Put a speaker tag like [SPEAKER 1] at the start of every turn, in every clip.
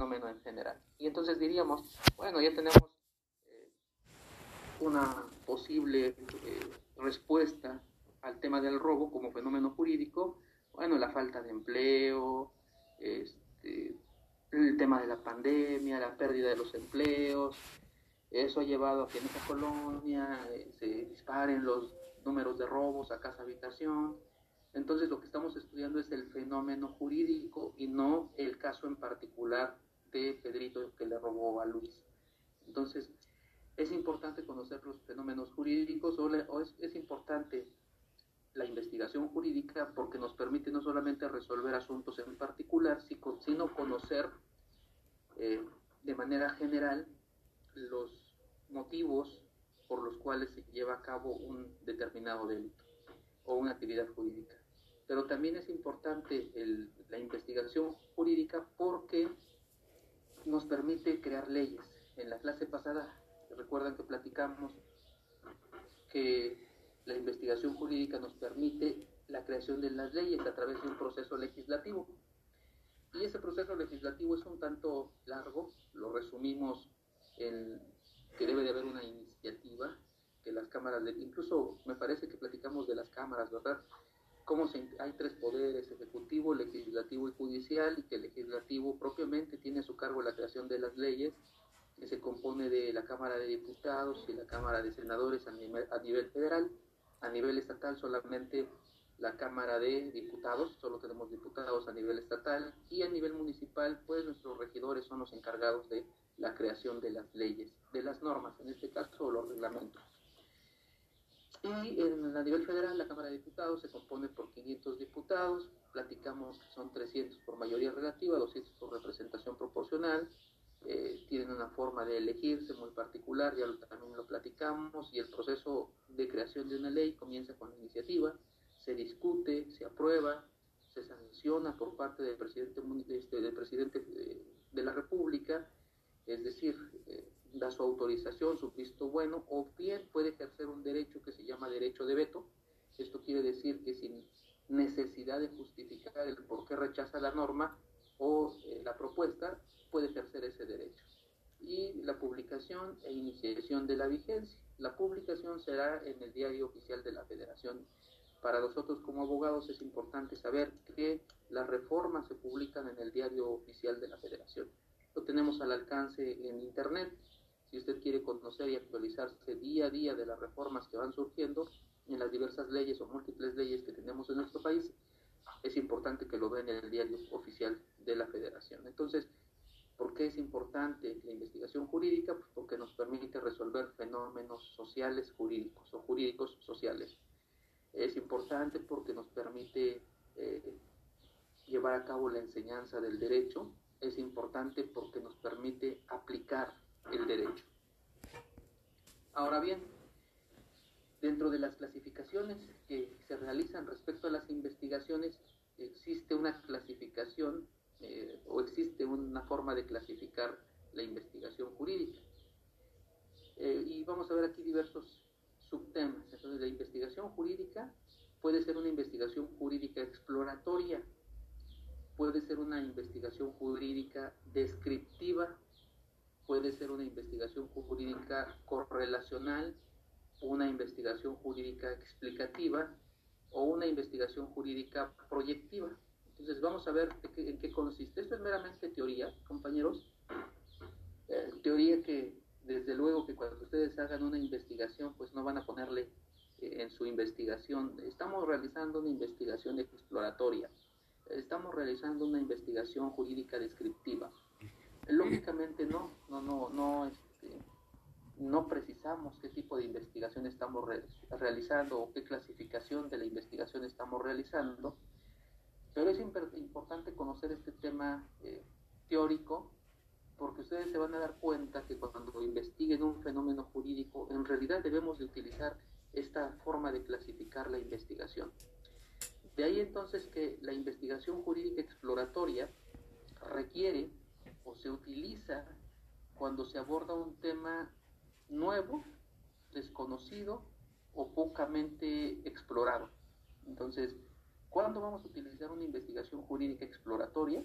[SPEAKER 1] fenómeno en general. Y entonces diríamos, bueno, ya tenemos eh, una posible eh, respuesta al tema del robo como fenómeno jurídico, bueno, la falta de empleo, este, el tema de la pandemia, la pérdida de los empleos, eso ha llevado a que en esta colonia eh, se disparen los números de robos a casa habitación. Entonces lo que estamos estudiando es el fenómeno jurídico y no el caso en particular de Pedrito que le robó a Luis. Entonces es importante conocer los fenómenos jurídicos o, es importante la investigación jurídica porque nos permite no solamente resolver asuntos en particular, sino conocer eh, de manera general los motivos por los cuales se lleva a cabo un determinado delito o una actividad jurídica. Pero también es importante la investigación jurídica porque nos permite crear leyes. En la clase pasada, recuerdan que platicamos que la investigación jurídica nos permite la creación de las leyes a través de un proceso legislativo. Y ese proceso legislativo es un tanto largo, lo resumimos en que debe de haber una iniciativa, que las cámaras, de, incluso me parece que platicamos de las cámaras, ¿verdad? Cómo se, hay tres poderes, ejecutivo, legislativo y judicial, y que el legislativo propiamente tiene a su cargo la creación de las leyes, que se compone de la Cámara de Diputados y la Cámara de Senadores a nivel, a nivel federal, a nivel estatal solamente la Cámara de Diputados, solo tenemos diputados a nivel estatal y a nivel municipal, pues nuestros regidores son los encargados de la creación de las leyes, de las normas, en este caso los reglamentos. Y en, a nivel federal, la Cámara de Diputados se compone por 500 diputados, platicamos que son 300 por mayoría relativa, 200 por representación proporcional, eh, tienen una forma de elegirse muy particular, ya también lo platicamos, y el proceso de creación de una ley comienza con la iniciativa, se discute, se aprueba, se sanciona por parte del presidente, este, del presidente de, la República, es decir, eh, da su autorización, su visto bueno, o bien puede ejercer un derecho que se llama derecho de veto. Esto quiere decir que sin necesidad de justificar el por qué rechaza la norma o eh, la propuesta, puede ejercer ese derecho. Y la publicación e iniciación de la vigencia. La publicación será en el diario oficial de la Federación. Para nosotros como abogados es importante saber que las reformas se publican en el diario oficial de la Federación. Lo tenemos al alcance en Internet. Si usted quiere conocer y actualizarse día a día de las reformas que van surgiendo en las diversas leyes o múltiples leyes que tenemos en nuestro país, es importante que lo vea en el diario oficial de la Federación. Entonces, ¿Por qué es importante la investigación jurídica? Pues porque nos permite resolver fenómenos sociales jurídicos o jurídicos sociales. Es importante porque nos permite eh, llevar a cabo la enseñanza del derecho. Es importante porque nos permite aplicar el derecho. Ahora bien, dentro de las clasificaciones que se realizan respecto a las investigaciones, existe una clasificación eh, o existe una forma de clasificar la investigación jurídica. Eh, y vamos a ver aquí diversos subtemas. Entonces, la investigación jurídica puede ser una investigación jurídica exploratoria, puede ser una investigación jurídica descriptiva, puede ser una investigación jurídica correlacional, una investigación jurídica explicativa o una investigación jurídica proyectiva. Entonces vamos a ver en qué consiste. Esto es meramente teoría, compañeros. Eh, teoría que desde luego que cuando ustedes hagan una investigación, pues no van a ponerle eh, en su investigación. Estamos realizando una investigación exploratoria. Estamos realizando una investigación jurídica descriptiva. Lógicamente no, no, no, no, este, no precisamos qué tipo de investigación estamos realizando o qué clasificación de la investigación estamos realizando pero es importante conocer este tema eh, teórico porque ustedes se van a dar cuenta que cuando investiguen un fenómeno jurídico, en realidad debemos de utilizar esta forma de clasificar la investigación. De ahí entonces que la investigación jurídica exploratoria requiere o se utiliza cuando se aborda un tema nuevo, desconocido o pocamente explorado. Entonces, ¿Cuándo vamos a utilizar una investigación jurídica exploratoria?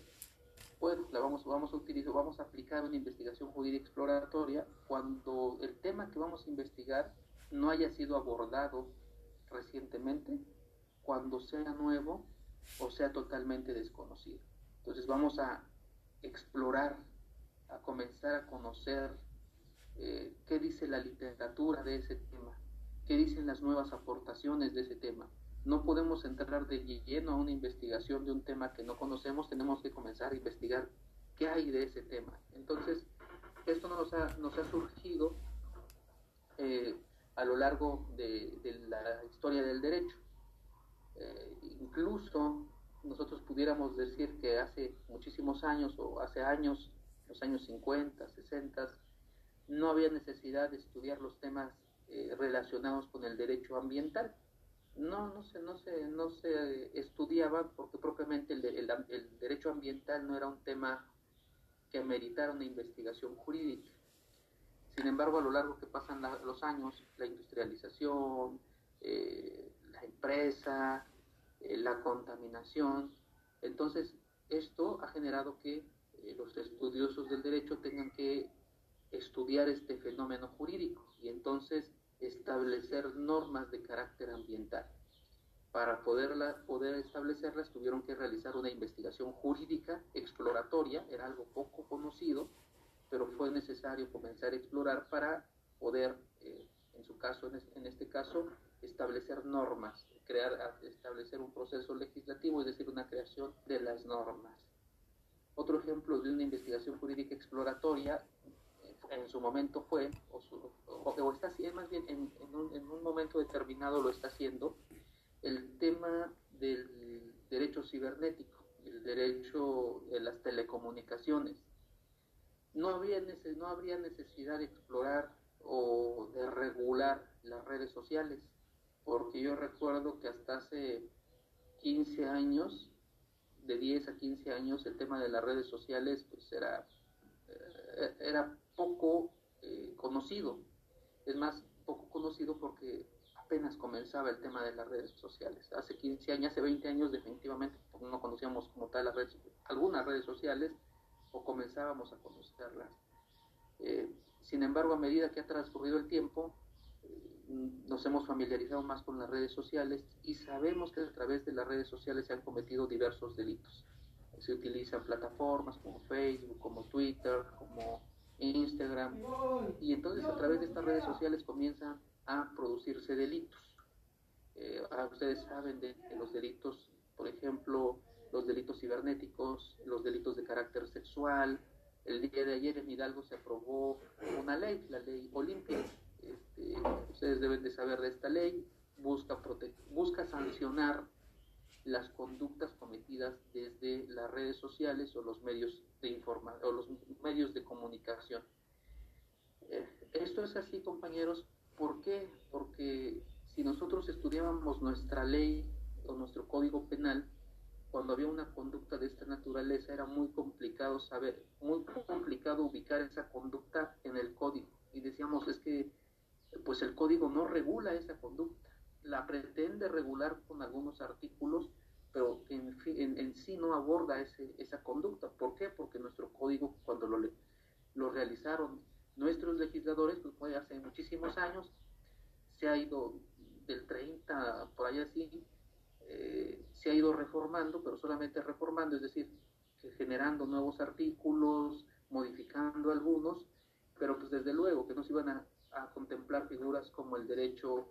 [SPEAKER 1] bueno, la vamos, vamos a utilizar, vamos a aplicar una investigación jurídica exploratoria cuando el tema que vamos a investigar no haya sido abordado recientemente, cuando sea nuevo o sea totalmente desconocido. Entonces vamos a explorar, a comenzar a conocer eh, qué dice la literatura de ese tema, qué dicen las nuevas aportaciones de ese tema. No podemos entrar de lleno a una investigación de un tema que no conocemos, tenemos que comenzar a investigar qué hay de ese tema. Entonces, esto nos ha, nos ha surgido eh, a lo largo de, la historia del derecho. Eh, incluso nosotros pudiéramos decir que hace muchísimos años o hace años, los años 50, 60, no había necesidad de estudiar los temas eh, relacionados con el derecho ambiental. No, no se, no se, no se estudiaba porque propiamente el, el, derecho ambiental no era un tema que meritara una investigación jurídica. Sin embargo, a lo largo que pasan los años, la industrialización, eh, la empresa, eh, la contaminación, entonces esto ha generado que los estudiosos del derecho tengan que estudiar este fenómeno jurídico y entonces establecer normas de carácter ambiental. Para poderla, poder establecerlas tuvieron que realizar una investigación jurídica exploratoria, era algo poco conocido, pero fue necesario comenzar a explorar para poder, eh, en su caso, en este caso, establecer normas, crear, establecer un proceso legislativo, es decir, una creación de las normas. Otro ejemplo de una investigación jurídica exploratoria en su momento fue, o, o, está haciendo, más bien en, un, momento determinado lo está haciendo, el tema del derecho cibernético, el derecho de las telecomunicaciones. No, había no habría necesidad de explorar o de regular las redes sociales, porque yo recuerdo que hasta hace 15 años, de 10 a 15 años, el tema de las redes sociales pues era, eh, era poco eh, conocido. Es más, poco conocido porque apenas comenzaba el tema de las redes sociales. Hace 15 años, hace 20 años definitivamente no conocíamos como tal las redes, algunas redes sociales o comenzábamos a conocerlas. Eh, sin embargo, a medida que ha transcurrido el tiempo, nos hemos familiarizado más con las redes sociales y sabemos que a través de las redes sociales se han cometido diversos delitos. Se utilizan plataformas como Facebook, como Twitter, como Instagram, y entonces a través de estas redes sociales comienzan a producirse delitos. Eh, ustedes saben de, los delitos, por ejemplo, los delitos cibernéticos, los delitos de carácter sexual. El día de ayer en Hidalgo se aprobó una ley, la ley Olimpia. Este, ustedes deben de saber de esta ley. Busca, busca sancionar las conductas cometidas desde las redes sociales o los medios de informa o los medios de comunicación. Eh, esto es así, compañeros, ¿por qué? Porque si nosotros estudiábamos nuestra ley o nuestro código penal, cuando había una conducta de esta naturaleza era muy complicado saber, muy complicado ubicar esa conducta en el código. Y decíamos, es que pues el código no regula esa conducta la pretende regular con algunos artículos, pero en, en, sí no aborda ese, esa conducta. ¿Por qué? Porque nuestro código, cuando lo, lo realizaron nuestros legisladores, pues fue hace muchísimos años, se ha ido del 30, por allá así, eh, se ha ido reformando, pero solamente reformando, es decir, generando nuevos artículos, modificando algunos, pero pues desde luego que no se iban a, a contemplar figuras como el derecho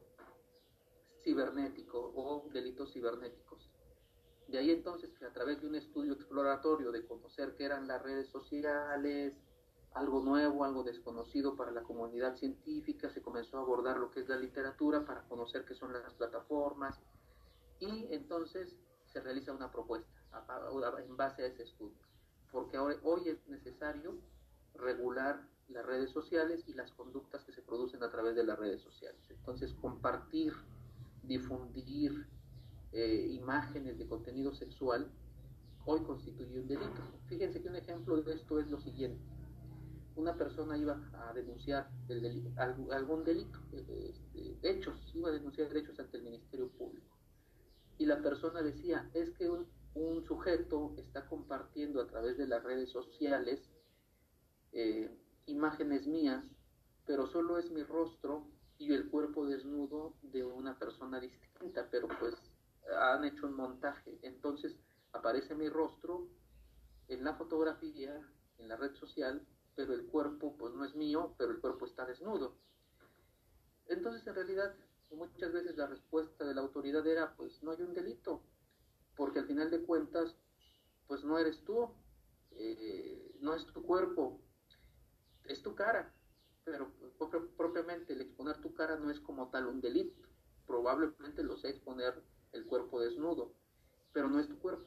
[SPEAKER 1] cibernético o delitos cibernéticos. De ahí entonces que a través de un estudio exploratorio de conocer qué eran las redes sociales, algo nuevo, algo desconocido para la comunidad científica, se comenzó a abordar lo que es la literatura para conocer qué son las plataformas y entonces se realiza una propuesta en base a ese estudio, porque hoy es necesario regular las redes sociales y las conductas que se producen a través de las redes sociales. Entonces, compartir difundir eh, imágenes de contenido sexual hoy constituye un delito. Fíjense que un ejemplo de esto es lo siguiente. Una persona iba a denunciar el algún delito, este, hechos, iba a denunciar hechos ante el Ministerio Público. Y la persona decía, es que un sujeto está compartiendo a través de las redes sociales eh, imágenes mías, pero solo es mi rostro y el cuerpo desnudo de una persona distinta, pero pues han hecho un montaje. Entonces aparece mi rostro en la fotografía, en la red social, pero el cuerpo pues no es mío, pero el cuerpo está desnudo. Entonces en realidad muchas veces la respuesta de la autoridad era pues no hay un delito, porque al final de cuentas pues no eres tú, eh, no es tu cuerpo, es tu cara, pero propiamente el exponer tu cara no es como tal un delito, probablemente lo sé exponer el cuerpo desnudo, pero no es tu cuerpo.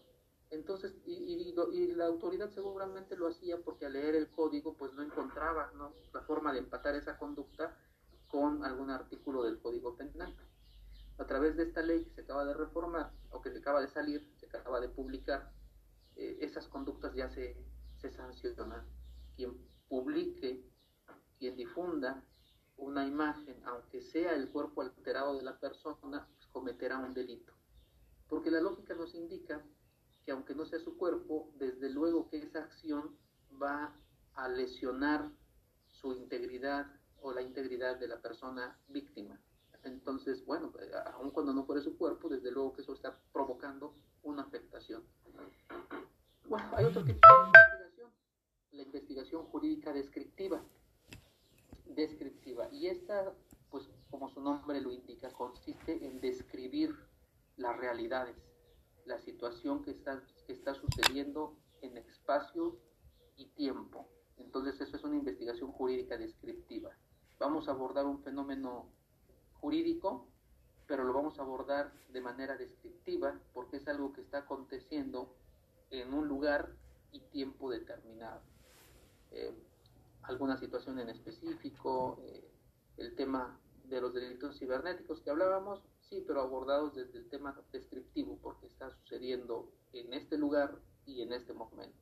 [SPEAKER 1] Entonces, y, la autoridad seguramente lo hacía porque al leer el código, pues no encontraba la forma de empatar esa conducta con algún artículo del Código Penal. A través de esta ley que se acaba de reformar, o que se acaba de salir, se acaba de publicar, eh, esas conductas ya se, se sancionan. Publique, quien difunda una imagen, aunque sea el cuerpo alterado de la persona, pues cometerá un delito. Porque la lógica nos indica que aunque no sea su cuerpo, desde luego que esa acción va a lesionar su integridad o la integridad de la persona víctima. Entonces, bueno, aun cuando no fuera su cuerpo, desde luego que eso está provocando una afectación. Bueno, hay otro tipo de la investigación jurídica descriptiva. Descriptiva. Y esta, pues como su nombre lo indica, consiste en describir las realidades la situación que está, que está sucediendo en espacio y tiempo. Entonces eso es una investigación jurídica descriptiva. Vamos a abordar un fenómeno jurídico, pero lo vamos a abordar de manera descriptiva porque es algo que está aconteciendo en un lugar y tiempo determinado. Eh, alguna situación en específico, eh, el tema de los delitos cibernéticos que hablábamos, Sí, pero abordados desde el tema descriptivo, porque está sucediendo en este lugar y en este momento.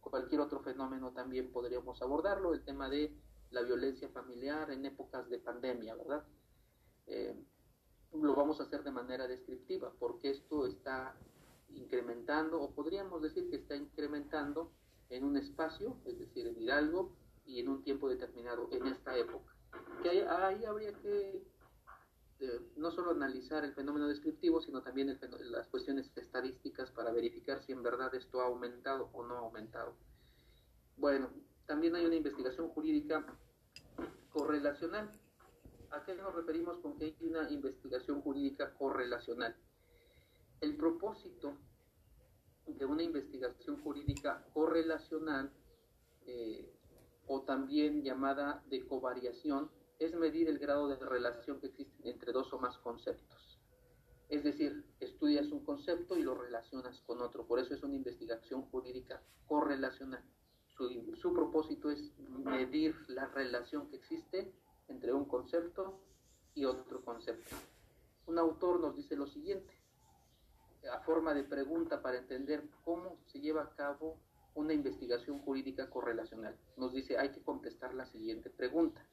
[SPEAKER 1] Cualquier otro fenómeno también podríamos abordarlo, el tema de la violencia familiar en épocas de pandemia, ¿verdad? Eh, lo vamos a hacer de manera descriptiva, porque esto está incrementando, o podríamos decir que está incrementando en un espacio, es decir, en Hidalgo, y en un tiempo determinado, en esta época. Que ahí habría que no solo analizar el fenómeno descriptivo, sino también las cuestiones estadísticas para verificar si en verdad esto ha aumentado o no ha aumentado. Bueno, también hay una investigación jurídica correlacional. ¿A qué nos referimos con que hay una investigación jurídica correlacional? El propósito de una investigación jurídica correlacional eh, o también llamada de covariación es medir el grado de relación que existe entre dos o más conceptos. Es decir, estudias un concepto y lo relacionas con otro. Por eso es una investigación jurídica correlacional. Su, su propósito es medir la relación que existe entre un concepto y otro concepto. Un autor nos dice lo siguiente, a forma de pregunta para entender cómo se lleva a cabo una investigación jurídica correlacional. Nos dice, hay que contestar la siguiente pregunta.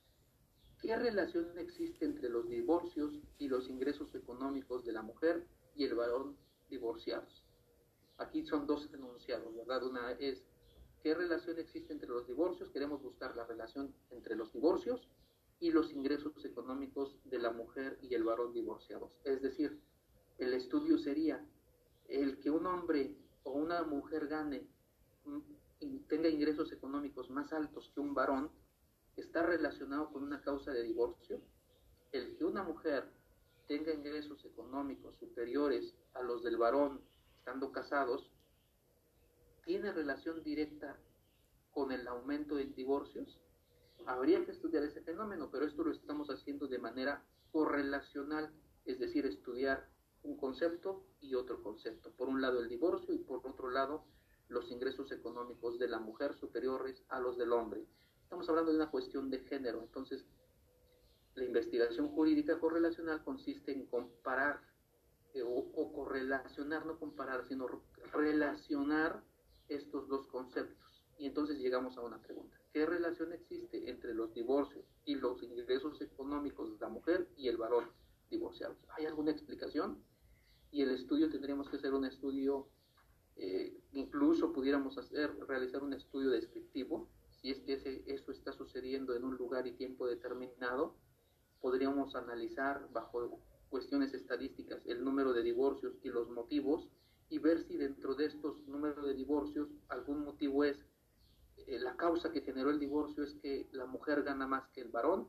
[SPEAKER 1] ¿Qué relación existe entre los divorcios y los ingresos económicos de la mujer y el varón divorciados? Aquí son dos enunciados, ¿verdad? Una es, ¿qué relación existe entre los divorcios? Queremos buscar la relación entre los divorcios y los ingresos económicos de la mujer y el varón divorciados. Es decir, el estudio sería el que un hombre o una mujer gane y tenga ingresos económicos más altos que un varón, está relacionado con una causa de divorcio, el que una mujer tenga ingresos económicos superiores a los del varón estando casados, tiene relación directa con el aumento de divorcios. Habría que estudiar ese fenómeno, pero esto lo estamos haciendo de manera correlacional, es decir, estudiar un concepto y otro concepto. Por un lado el divorcio y por otro lado los ingresos económicos de la mujer superiores a los del hombre. Estamos hablando de una cuestión de género, entonces la investigación jurídica correlacional consiste en comparar eh, o, correlacionar, no comparar, sino relacionar estos dos conceptos. Y entonces llegamos a una pregunta. ¿Qué relación existe entre los divorcios y los ingresos económicos de la mujer y el varón divorciado? ¿Hay alguna explicación? Y el estudio tendríamos que hacer un estudio Eh, incluso pudiéramos hacer, realizar un estudio descriptivo, si es que ese, esto está sucediendo en un lugar y tiempo determinado, podríamos analizar bajo cuestiones estadísticas el número de divorcios y los motivos y ver si dentro de estos números de divorcios algún motivo es eh, la causa que generó el divorcio es que la mujer gana más que el varón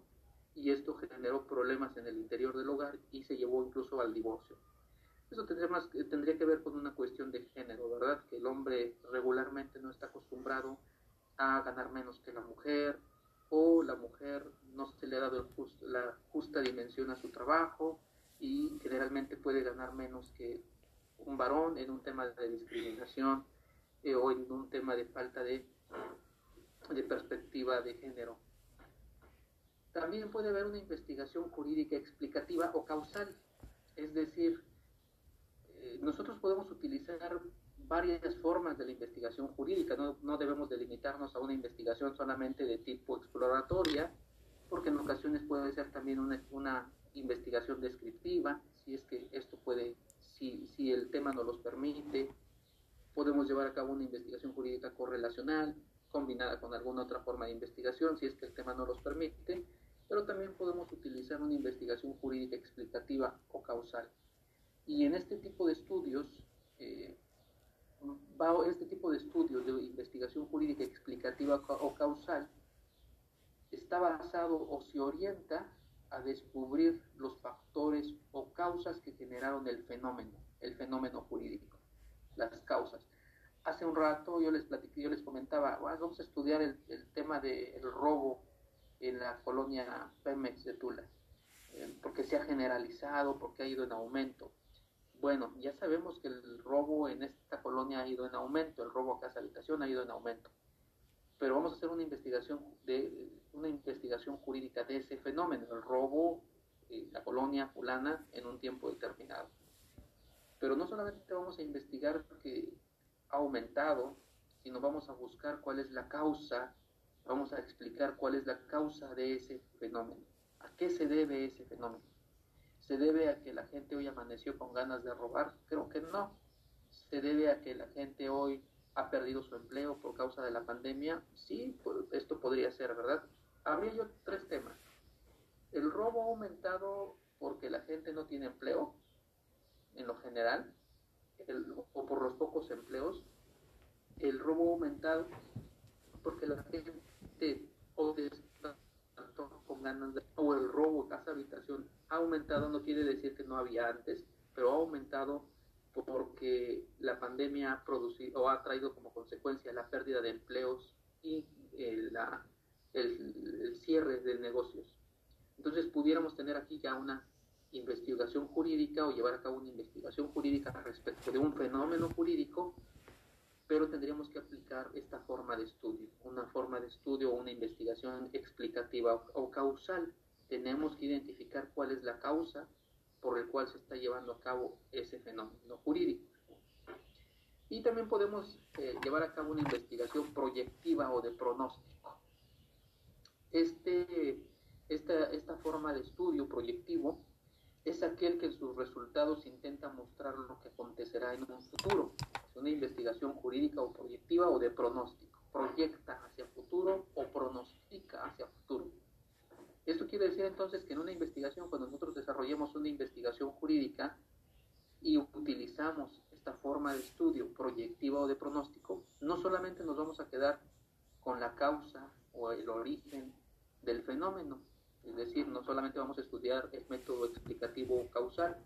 [SPEAKER 1] y esto generó problemas en el interior del hogar y se llevó incluso al divorcio. Eso tendría, más, tendría que ver con una cuestión de género, ¿verdad? Que el hombre regularmente no está acostumbrado a ganar menos que la mujer o la mujer no se le ha dado la justa dimensión a su trabajo y generalmente puede ganar menos que un varón en un tema de discriminación eh, o en un tema de falta de, de perspectiva de género. También puede haber una investigación jurídica explicativa o causal, es decir, nosotros podemos utilizar varias formas de la investigación jurídica, no, no debemos delimitarnos a una investigación solamente de tipo exploratoria, porque en ocasiones puede ser también una, una investigación descriptiva, si es que esto puede, si, si el tema nos los permite, podemos llevar a cabo una investigación jurídica correlacional, combinada con alguna otra forma de investigación, si es que el tema no los permite, pero también podemos utilizar una investigación jurídica explicativa o causal. Y en este tipo de estudios, eh, este tipo de estudios de investigación jurídica explicativa o causal está basado o se orienta a descubrir los factores o causas que generaron el fenómeno, el fenómeno jurídico, las causas. Hace un rato yo les platiqué, yo les comentaba, vamos a estudiar el, tema del robo en la colonia Pemex de Tula, eh, porque se ha generalizado, porque ha ido en aumento. Bueno, ya sabemos que el robo en esta colonia ha ido en aumento, el robo a casa habitación ha ido en aumento. Pero vamos a hacer una investigación de una investigación jurídica de ese fenómeno, el robo en la colonia fulana en un tiempo determinado. Pero no solamente vamos a investigar que ha aumentado, sino vamos a buscar cuál es la causa, vamos a explicar cuál es la causa de ese fenómeno, a qué se debe ese fenómeno. ¿Se debe a que la gente hoy amaneció con ganas de robar? Creo que no. ¿Se debe a que la gente hoy ha perdido su empleo por causa de la pandemia? Sí, pues, esto podría ser, ¿verdad? Habría yo tres temas. El robo ha aumentado porque la gente no tiene empleo, en lo general, o por los pocos empleos. El robo ha aumentado porque la gente o ganas de, o el robo casa habitación ha aumentado no quiere decir que no había antes pero ha aumentado porque la pandemia ha producido o ha traído como consecuencia la pérdida de empleos y eh, la, el, cierre de negocios. Entonces pudiéramos tener aquí ya una investigación jurídica o llevar a cabo una investigación jurídica respecto de un fenómeno jurídico pero tendríamos que aplicar esta forma de estudio, una forma de estudio o una investigación explicativa o, causal. Tenemos que identificar cuál es la causa por el cual se está llevando a cabo ese fenómeno jurídico. Y también podemos eh, llevar a cabo una investigación proyectiva o de pronóstico. Este, esta, esta forma de estudio proyectivo es aquel que en sus resultados intenta mostrar lo que acontecerá en un futuro una investigación jurídica o proyectiva o de pronóstico. Proyecta hacia futuro o pronostica hacia futuro. Esto quiere decir entonces que en una investigación, cuando nosotros desarrollemos una investigación jurídica y utilizamos esta forma de estudio proyectiva o de pronóstico, no solamente nos vamos a quedar con la causa o el origen del fenómeno, es decir, no solamente vamos a estudiar el método explicativo causal,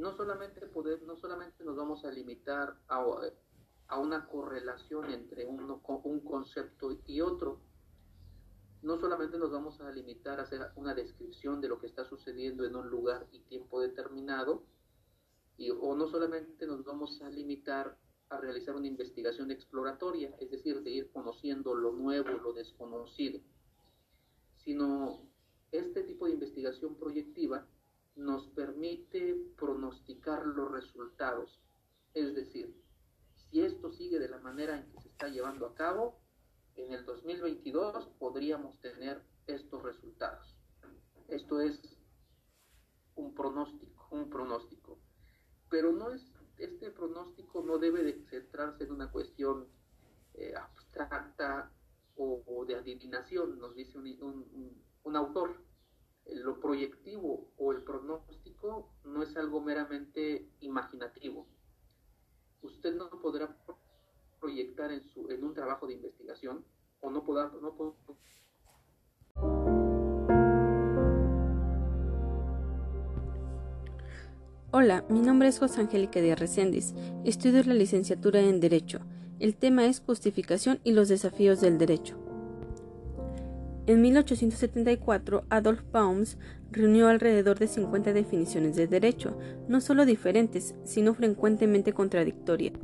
[SPEAKER 1] no solamente poder, no solamente nos vamos a limitar a, a una correlación entre uno, un concepto y otro, no solamente nos vamos a limitar a hacer una descripción de lo que está sucediendo en un lugar y tiempo determinado, y, o no solamente nos vamos a limitar a realizar una investigación exploratoria, es decir, de ir conociendo lo nuevo, lo desconocido, sino este tipo de investigación proyectiva nos permite pronosticar los resultados. Es decir, si esto sigue de la manera en que se está llevando a cabo, en el 2022 podríamos tener estos resultados. Esto es un pronóstico, un pronóstico. Pero no es este pronóstico no debe de centrarse en una cuestión eh, abstracta o, de adivinación, nos dice un, autor. Lo proyectivo o el pronóstico no es algo meramente imaginativo. Usted no podrá proyectar en, su, en un trabajo de investigación o no podrá, no
[SPEAKER 2] Hola, mi nombre es José Angélica de Reséndiz. Estudio la licenciatura en Derecho. El tema es justificación y los desafíos del derecho. En 1874, Adolf Baums reunió alrededor de 50 definiciones de derecho, no solo diferentes, sino frecuentemente contradictorias.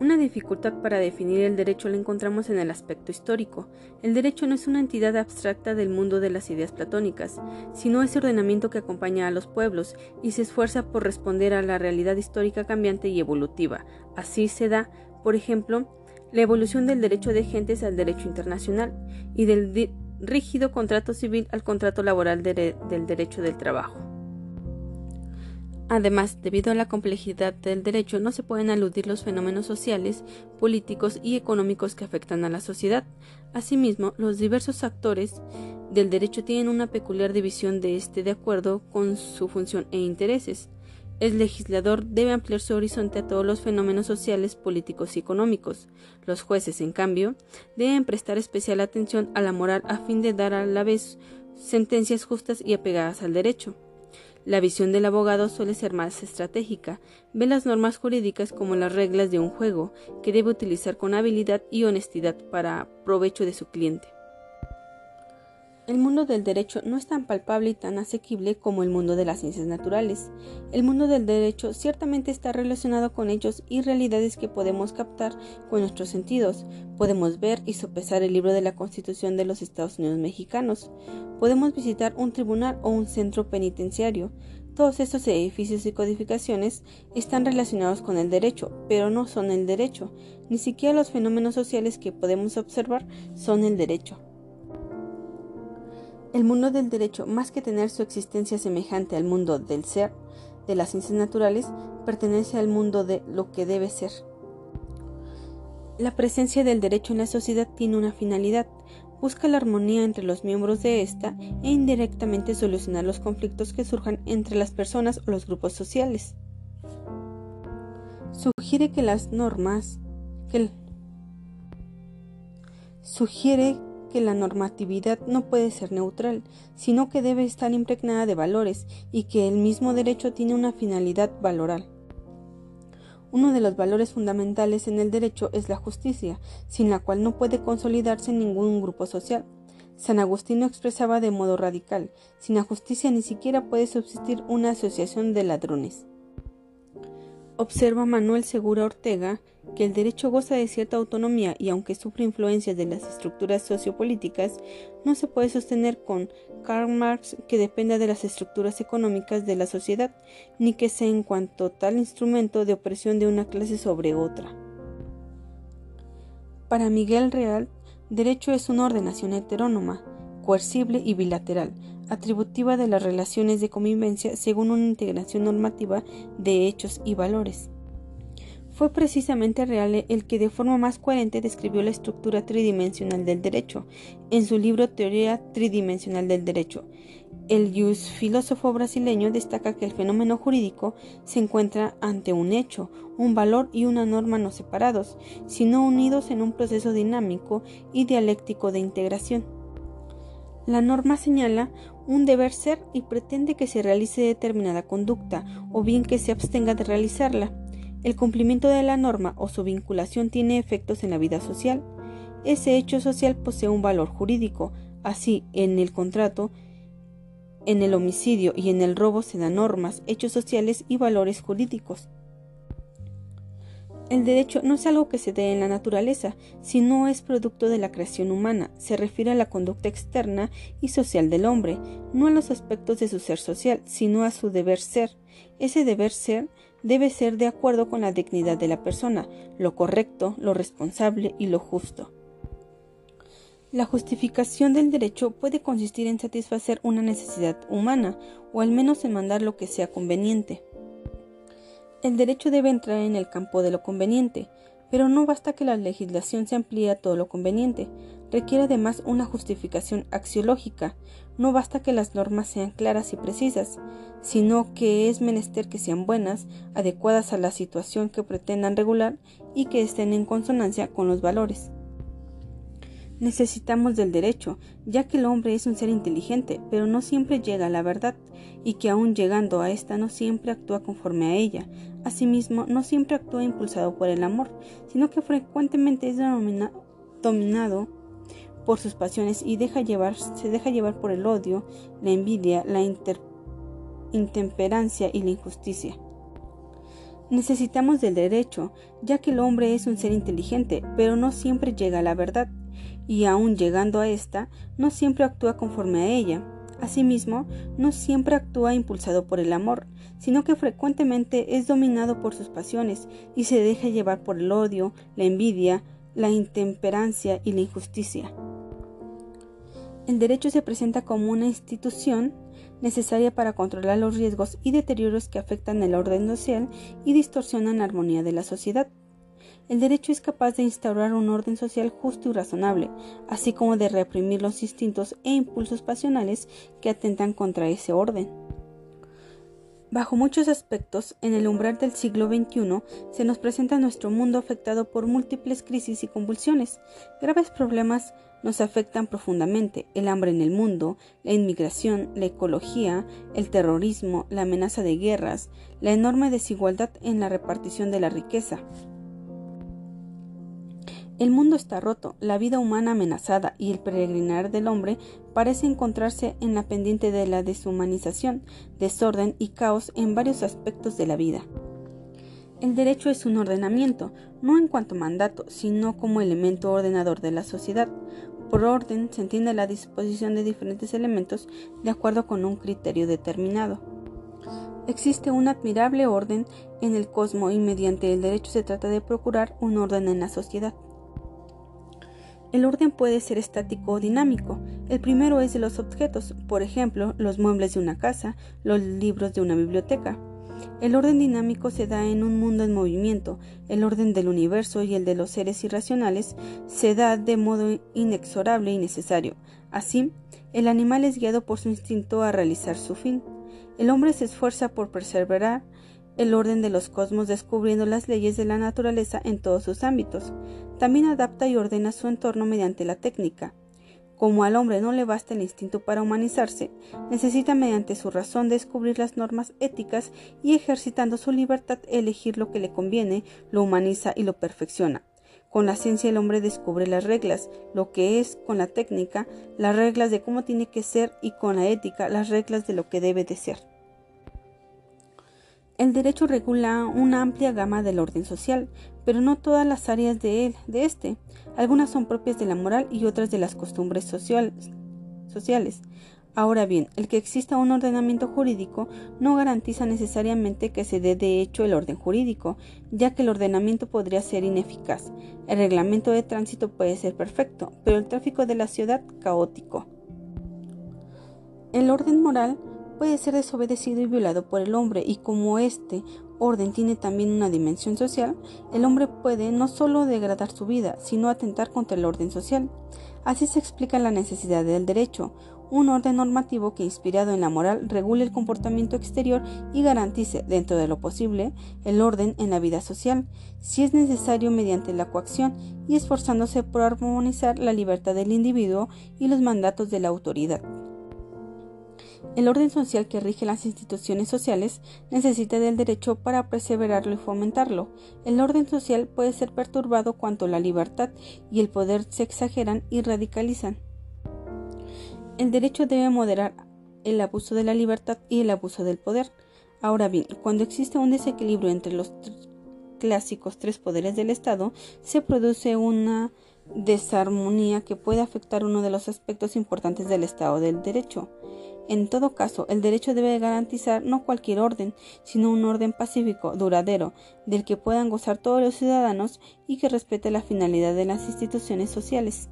[SPEAKER 2] Una dificultad para definir el derecho la encontramos en el aspecto histórico. El derecho no es una entidad abstracta del mundo de las ideas platónicas, sino ese ordenamiento que acompaña a los pueblos y se esfuerza por responder a la realidad histórica cambiante y evolutiva. Así se da, por ejemplo, la evolución del derecho de gentes al derecho internacional y del rígido contrato civil al contrato laboral del derecho del trabajo. Además, debido a la complejidad del derecho, no se pueden aludir los fenómenos sociales, políticos y económicos que afectan a la sociedad. Asimismo, los diversos actores del derecho tienen una peculiar división de este de acuerdo con su función e intereses. El legislador debe ampliar su horizonte a todos los fenómenos sociales, políticos y económicos. Los jueces, en cambio, deben prestar especial atención a la moral a fin de dar a la vez sentencias justas y apegadas al derecho. La visión del abogado suele ser más estratégica, ve las normas jurídicas como las reglas de un juego que debe utilizar con habilidad y honestidad para provecho de su cliente. El mundo del derecho no es tan palpable y tan asequible como el mundo de las ciencias naturales. El mundo del derecho ciertamente está relacionado con hechos y realidades que podemos captar con nuestros sentidos. Podemos ver y sopesar el libro de la Constitución de los Estados Unidos mexicanos. Podemos visitar un tribunal o un centro penitenciario. Todos estos edificios y codificaciones están relacionados con el derecho, pero no son el derecho. Ni siquiera los fenómenos sociales que podemos observar son el derecho. El mundo del derecho, más que tener su existencia semejante al mundo del ser, de las ciencias naturales, pertenece al mundo de lo que debe ser. La presencia del derecho en la sociedad tiene una finalidad, busca la armonía entre los miembros de ésta e indirectamente solucionar los conflictos que surjan entre las personas o los grupos sociales. Sugiere que las normas que sugiere que la normatividad no puede ser neutral, sino que debe estar impregnada de valores y que el mismo derecho tiene una finalidad valoral. Uno de los valores fundamentales en el derecho es la justicia, sin la cual no puede consolidarse ningún grupo social. San Agustino expresaba de modo radical, sin la justicia ni siquiera puede subsistir una asociación de ladrones. Observa Manuel Segura Ortega que el derecho goza de cierta autonomía y aunque sufre influencias de las estructuras sociopolíticas, no se puede sostener con Karl Marx que dependa de las estructuras económicas de la sociedad, ni que sea en cuanto tal instrumento de opresión de una clase sobre otra. Para Miguel Real, derecho es una ordenación heterónoma, coercible y bilateral, atributiva de las relaciones de convivencia según una integración normativa de hechos y valores. Fue precisamente Reale el que de forma más coherente describió la estructura tridimensional del derecho en su libro Teoría tridimensional del derecho. El jus filósofo brasileño destaca que el fenómeno jurídico se encuentra ante un hecho, un valor y una norma no separados, sino unidos en un proceso dinámico y dialéctico de integración. La norma señala un deber ser y pretende que se realice determinada conducta o bien que se abstenga de realizarla. El cumplimiento de la norma o su vinculación tiene efectos en la vida social. Ese hecho social posee un valor jurídico. Así, en el contrato, en el homicidio y en el robo se dan normas, hechos sociales y valores jurídicos. El derecho no es algo que se dé en la naturaleza, sino es producto de la creación humana, se refiere a la conducta externa y social del hombre, no a los aspectos de su ser social, sino a su deber ser. Ese deber ser debe ser de acuerdo con la dignidad de la persona, lo correcto, lo responsable y lo justo. La justificación del derecho puede consistir en satisfacer una necesidad humana, o al menos en mandar lo que sea conveniente. El derecho debe entrar en el campo de lo conveniente, pero no basta que la legislación se amplíe a todo lo conveniente, requiere además una justificación axiológica, no basta que las normas sean claras y precisas, sino que es menester que sean buenas, adecuadas a la situación que pretendan regular y que estén en consonancia con los valores. Necesitamos del derecho, ya que el hombre es un ser inteligente, pero no siempre llega a la verdad, y que aun llegando a ésta no siempre actúa conforme a ella. Asimismo, no siempre actúa impulsado por el amor, sino que frecuentemente es dominado por sus pasiones y se deja llevar por el odio, la envidia, la intemperancia y la injusticia. Necesitamos del derecho, ya que el hombre es un ser inteligente, pero no siempre llega a la verdad, y aun llegando a ésta, no siempre actúa conforme a ella. Asimismo, no siempre actúa impulsado por el amor, sino que frecuentemente es dominado por sus pasiones y se deja llevar por el odio, la envidia, la intemperancia y la injusticia. El derecho se presenta como una institución necesaria para controlar los riesgos y deterioros que afectan el orden social y distorsionan la armonía de la sociedad. El derecho es capaz de instaurar un orden social justo y razonable, así como de reprimir los instintos e impulsos pasionales que atentan contra ese orden. Bajo muchos aspectos, en el umbral del siglo XXI se nos presenta nuestro mundo afectado por múltiples crisis y convulsiones, graves problemas nos afectan profundamente el hambre en el mundo, la inmigración, la ecología, el terrorismo, la amenaza de guerras, la enorme desigualdad en la repartición de la riqueza. El mundo está roto, la vida humana amenazada y el peregrinar del hombre parece encontrarse en la pendiente de la deshumanización, desorden y caos en varios aspectos de la vida. El derecho es un ordenamiento, no en cuanto mandato, sino como elemento ordenador de la sociedad, por orden se entiende la disposición de diferentes elementos de acuerdo con un criterio determinado. Existe un admirable orden en el cosmos y mediante el derecho se trata de procurar un orden en la sociedad. El orden puede ser estático o dinámico. El primero es de los objetos, por ejemplo, los muebles de una casa, los libros de una biblioteca. El orden dinámico se da en un mundo en movimiento, el orden del universo y el de los seres irracionales se da de modo inexorable y necesario. Así, el animal es guiado por su instinto a realizar su fin. El hombre se esfuerza por perseverar el orden de los cosmos descubriendo las leyes de la naturaleza en todos sus ámbitos. También adapta y ordena su entorno mediante la técnica. Como al hombre no le basta el instinto para humanizarse, necesita mediante su razón descubrir las normas éticas y ejercitando su libertad elegir lo que le conviene, lo humaniza y lo perfecciona. Con la ciencia el hombre descubre las reglas, lo que es con la técnica, las reglas de cómo tiene que ser y con la ética, las reglas de lo que debe de ser. El derecho regula una amplia gama del orden social, pero no todas las áreas de él, de este. Algunas son propias de la moral y otras de las costumbres sociales. Ahora bien, el que exista un ordenamiento jurídico no garantiza necesariamente que se dé de hecho el orden jurídico, ya que el ordenamiento podría ser ineficaz. El reglamento de tránsito puede ser perfecto, pero el tráfico de la ciudad caótico. El orden moral puede ser desobedecido y violado por el hombre y como este orden tiene también una dimensión social, el hombre puede no solo degradar su vida, sino atentar contra el orden social. Así se explica la necesidad del derecho, un orden normativo que inspirado en la moral regule el comportamiento exterior y garantice, dentro de lo posible, el orden en la vida social, si es necesario mediante la coacción y esforzándose por armonizar la libertad del individuo y los mandatos de la autoridad. El orden social que rige las instituciones sociales necesita del derecho para perseverarlo y fomentarlo. El orden social puede ser perturbado cuando la libertad y el poder se exageran y radicalizan. El derecho debe moderar el abuso de la libertad y el abuso del poder. Ahora bien, cuando existe un desequilibrio entre los clásicos tres poderes del Estado, se produce una desarmonía que puede afectar uno de los aspectos importantes del Estado del Derecho. En todo caso, el derecho debe garantizar no cualquier orden, sino un orden pacífico, duradero, del que puedan gozar todos los ciudadanos y que respete la finalidad de las instituciones sociales.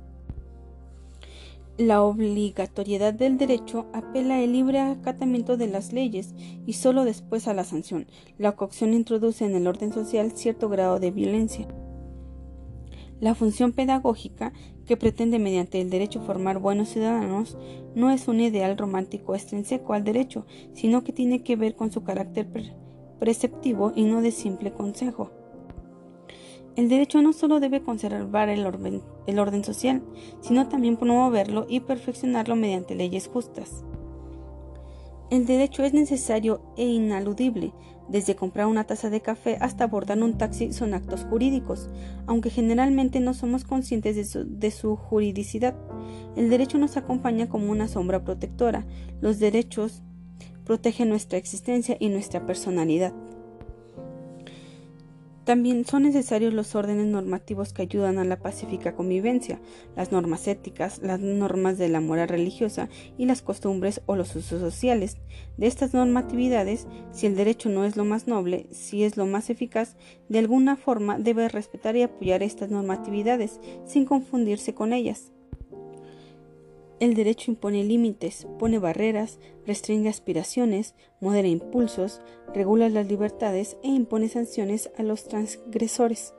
[SPEAKER 2] La obligatoriedad del derecho apela al libre acatamiento de las leyes y solo después a la sanción. La coacción introduce en el orden social cierto grado de violencia. La función pedagógica, que pretende mediante el derecho formar buenos ciudadanos, no es un ideal romántico extrínseco al derecho, sino que tiene que ver con su carácter preceptivo y no de simple consejo. El derecho no solo debe conservar el orden, social, sino también promoverlo y perfeccionarlo mediante leyes justas. El derecho es necesario e inaludible. Desde comprar una taza de café hasta abordar un taxi son actos jurídicos, aunque generalmente no somos conscientes de su, juridicidad. El derecho nos acompaña como una sombra protectora. Los derechos protegen nuestra existencia y nuestra personalidad. También son necesarios los órdenes normativos que ayudan a la pacífica convivencia, las normas éticas, las normas de la moral religiosa y las costumbres o los usos sociales. De estas normatividades, si el derecho no es lo más noble, si es lo más eficaz, de alguna forma debe respetar y apoyar estas normatividades, sin confundirse con ellas. El derecho impone límites, pone barreras, restringe aspiraciones, modera impulsos, regula las libertades e impone sanciones a los transgresores.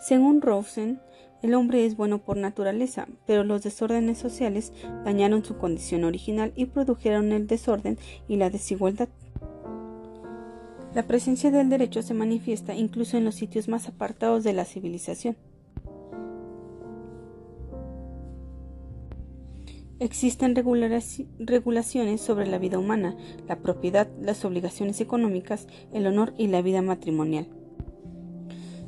[SPEAKER 2] Según Rosen, el hombre es bueno por naturaleza, pero los desórdenes sociales dañaron su condición original y produjeron el desorden y la desigualdad. La presencia del derecho se manifiesta incluso en los sitios más apartados de la civilización. Existen regulaciones sobre la vida humana, la propiedad, las obligaciones económicas, el honor y la vida matrimonial.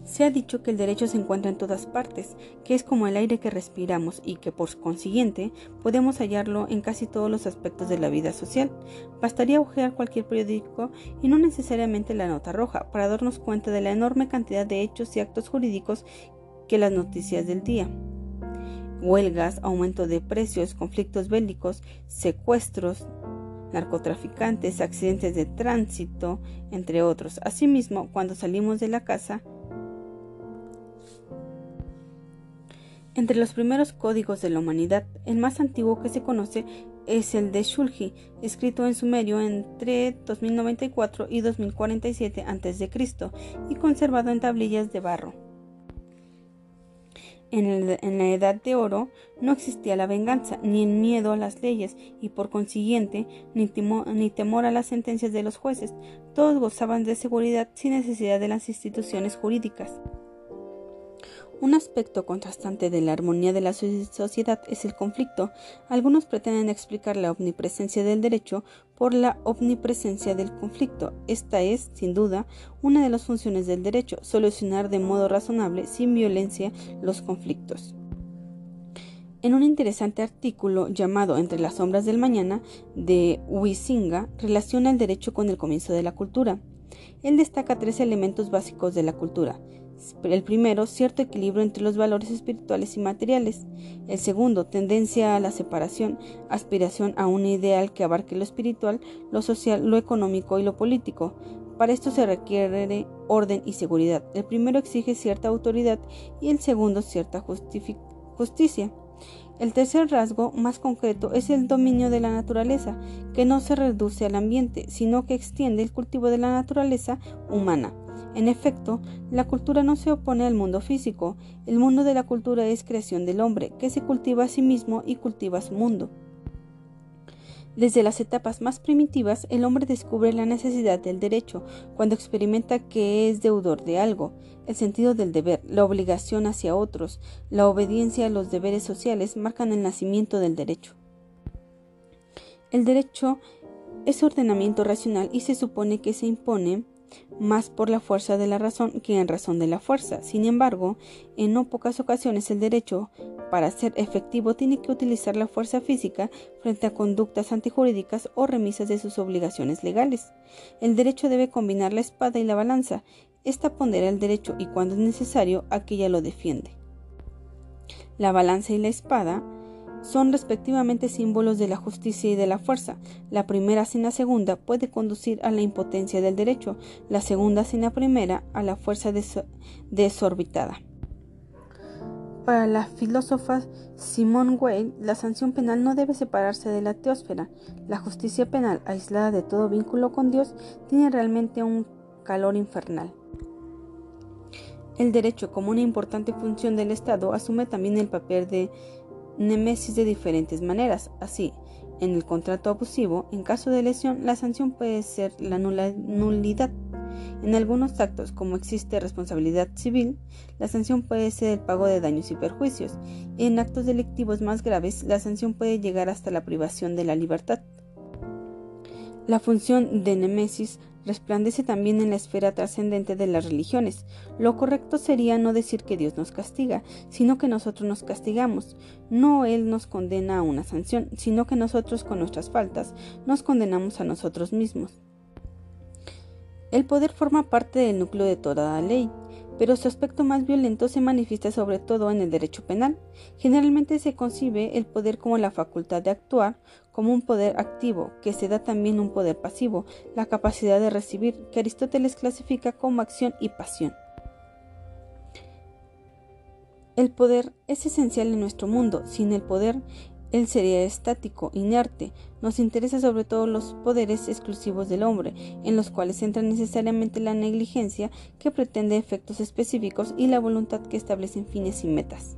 [SPEAKER 2] Se ha dicho que el derecho se encuentra en todas partes, que es como el aire que respiramos y que por consiguiente podemos hallarlo en casi todos los aspectos de la vida social. Bastaría ojear cualquier periódico y no necesariamente la nota roja para darnos cuenta de la enorme cantidad de hechos y actos jurídicos que las noticias del día huelgas, aumento de precios, conflictos bélicos, secuestros, narcotraficantes, accidentes de tránsito, entre otros. Asimismo, cuando salimos de la casa, entre los primeros códigos de la humanidad, el más antiguo que se conoce es el de Shulgi, escrito en sumerio entre 2094 y 2047 a.C. y conservado en tablillas de barro. En, la Edad de Oro no existía la venganza, ni el miedo a las leyes, y por consiguiente ni, temor a las sentencias de los jueces. Todos gozaban de seguridad sin necesidad de las instituciones jurídicas. Un aspecto contrastante de la armonía de la sociedad es el conflicto. Algunos pretenden explicar la omnipresencia del derecho por la omnipresencia del conflicto. Esta es, sin duda, una de las funciones del derecho, solucionar de modo razonable, sin violencia, los conflictos. En un interesante artículo llamado Entre las sombras del mañana de Huizinga, relaciona el derecho con el comienzo de la cultura. Él destaca tres elementos básicos de la cultura, el primero, cierto equilibrio entre los valores espirituales y materiales. El segundo, tendencia a la separación, aspiración a un ideal que abarque lo espiritual, lo social, lo económico y lo político. Para esto se requiere orden y seguridad. El primero exige cierta autoridad y el segundo cierta justicia. El tercer rasgo, más concreto, es el dominio de la naturaleza, que no se reduce al ambiente, sino que extiende el cultivo de la naturaleza humana. En efecto, la cultura no se opone al mundo físico, el mundo de la cultura es creación del hombre, que se cultiva a sí mismo y cultiva su mundo. Desde las etapas más primitivas, el hombre descubre la necesidad del derecho cuando experimenta que es deudor de algo, el sentido del deber, la obligación hacia otros, la obediencia a los deberes sociales marcan el nacimiento del derecho. El derecho es ordenamiento racional y se supone que se impone más por la fuerza de la razón que en razón de la fuerza. Sin embargo, en no pocas ocasiones el derecho, para ser efectivo, tiene que utilizar la fuerza física frente a conductas antijurídicas o remisas de sus obligaciones legales. El derecho debe combinar la espada y la balanza. Esta pondera el derecho y cuando es necesario, aquella lo defiende. La balanza y la espada son respectivamente símbolos de la justicia y de la fuerza. La primera sin la segunda puede conducir a la impotencia del derecho, la segunda sin la primera a la fuerza desorbitada. Para la filósofa Simone Weil, la sanción penal no debe separarse de la teósfera. La justicia penal, aislada de todo vínculo con Dios, tiene realmente un calor infernal. El derecho, como una importante función del Estado, asume también el papel de némesis de diferentes maneras. Así, en el contrato abusivo, en caso de lesión, la sanción puede ser la nulidad. En algunos actos, como existe responsabilidad civil, la sanción puede ser el pago de daños y perjuicios. En actos delictivos más graves, la sanción puede llegar hasta la privación de la libertad. La función de némesis resplandece también en la esfera trascendente de las religiones. Lo correcto sería no decir que Dios nos castiga, sino que nosotros nos castigamos. No Él nos condena a una sanción, sino que nosotros con nuestras faltas nos condenamos a nosotros mismos. El poder forma parte del núcleo de toda la ley, pero su aspecto más violento se manifiesta sobre todo en el derecho penal. Generalmente se concibe el poder como la facultad de actuar, como un poder activo, que se da también un poder pasivo, la capacidad de recibir, que Aristóteles clasifica como acción y pasión. El poder es esencial en nuestro mundo. Sin el poder, él sería estático, inerte. Nos interesa sobre todo los poderes exclusivos del hombre, en los cuales entra necesariamente la negligencia que pretende efectos específicos y la voluntad que establecen fines y metas.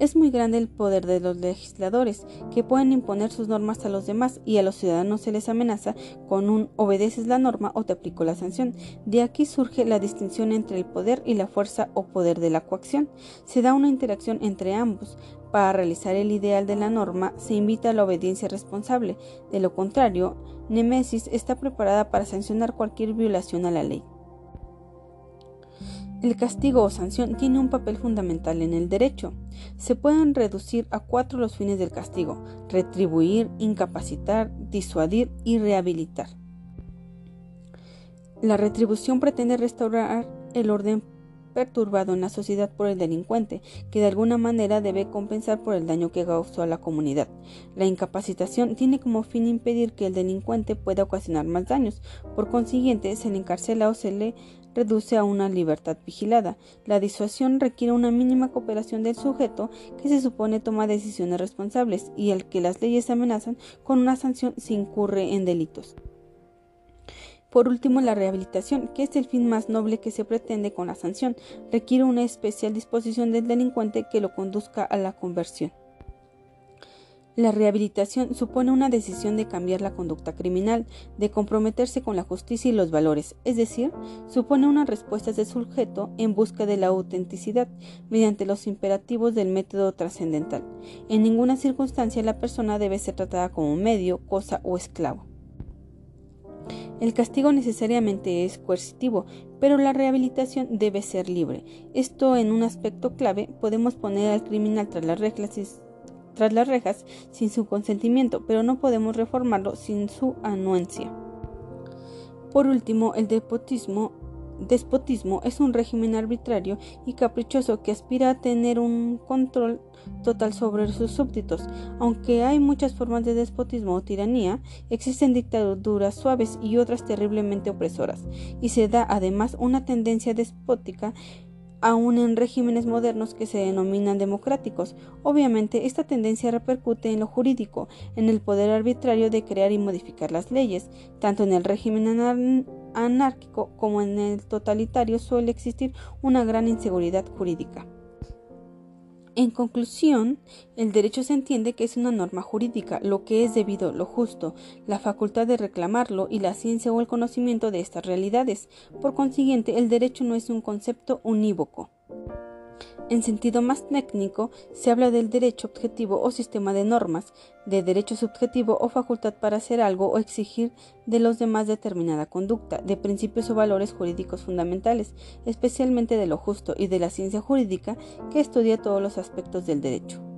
[SPEAKER 2] Es muy grande el poder de los legisladores, que pueden imponer sus normas a los demás y a los ciudadanos se les amenaza con un obedeces la norma o te aplico la sanción. De aquí surge la distinción entre el poder y la fuerza o poder de la coacción. Se da una interacción entre ambos. Para realizar el ideal de la norma se invita a la obediencia responsable. De lo contrario, Nemesis está preparada para sancionar cualquier violación a la ley. El castigo o sanción tiene un papel fundamental en el derecho. Se pueden reducir a cuatro los fines del castigo, retribuir, incapacitar, disuadir y rehabilitar. La retribución pretende restaurar el orden perturbado en la sociedad por el delincuente, que de alguna manera debe compensar por el daño que causó a la comunidad. La incapacitación tiene como fin impedir que el delincuente pueda ocasionar más daños. Por consiguiente, se le encarcela o se le reduce a una libertad vigilada. La disuasión requiere una mínima cooperación del sujeto que se supone toma decisiones responsables y al que las leyes amenazan con una sanción si incurre en delitos. Por último, la rehabilitación, que es el fin más noble que se pretende con la sanción, requiere una especial disposición del delincuente que lo conduzca a la conversión. La rehabilitación supone una decisión de cambiar la conducta criminal, de comprometerse con la justicia y los valores, es decir, supone una respuesta del sujeto en busca de la autenticidad mediante los imperativos del método trascendental. En ninguna circunstancia la persona debe ser tratada como medio, cosa o esclavo. El castigo necesariamente es coercitivo, pero la rehabilitación debe ser libre. Esto en un aspecto clave podemos poner al criminal tras las reglas tras las rejas sin su consentimiento, pero no podemos reformarlo sin su anuencia. Por último, el despotismo, despotismo es un régimen arbitrario y caprichoso que aspira a tener un control total sobre sus súbditos. Aunque hay muchas formas de despotismo o tiranía, existen dictaduras suaves y otras terriblemente opresoras, y se da además una tendencia despótica aún en regímenes modernos que se denominan democráticos. Obviamente, esta tendencia repercute en lo jurídico, en el poder arbitrario de crear y modificar las leyes. Tanto en el régimen anárquico como en el totalitario suele existir una gran inseguridad jurídica. En conclusión, el derecho se entiende que es una norma jurídica, lo que es debido, lo justo, la facultad de reclamarlo y la ciencia o el conocimiento de estas realidades. Por consiguiente, el derecho no es un concepto unívoco. En sentido más técnico, se habla del derecho objetivo o sistema de normas, de derecho subjetivo o facultad para hacer algo o exigir de los demás determinada conducta, de principios o valores jurídicos fundamentales, especialmente de lo justo y de la ciencia jurídica que estudia todos los aspectos del derecho.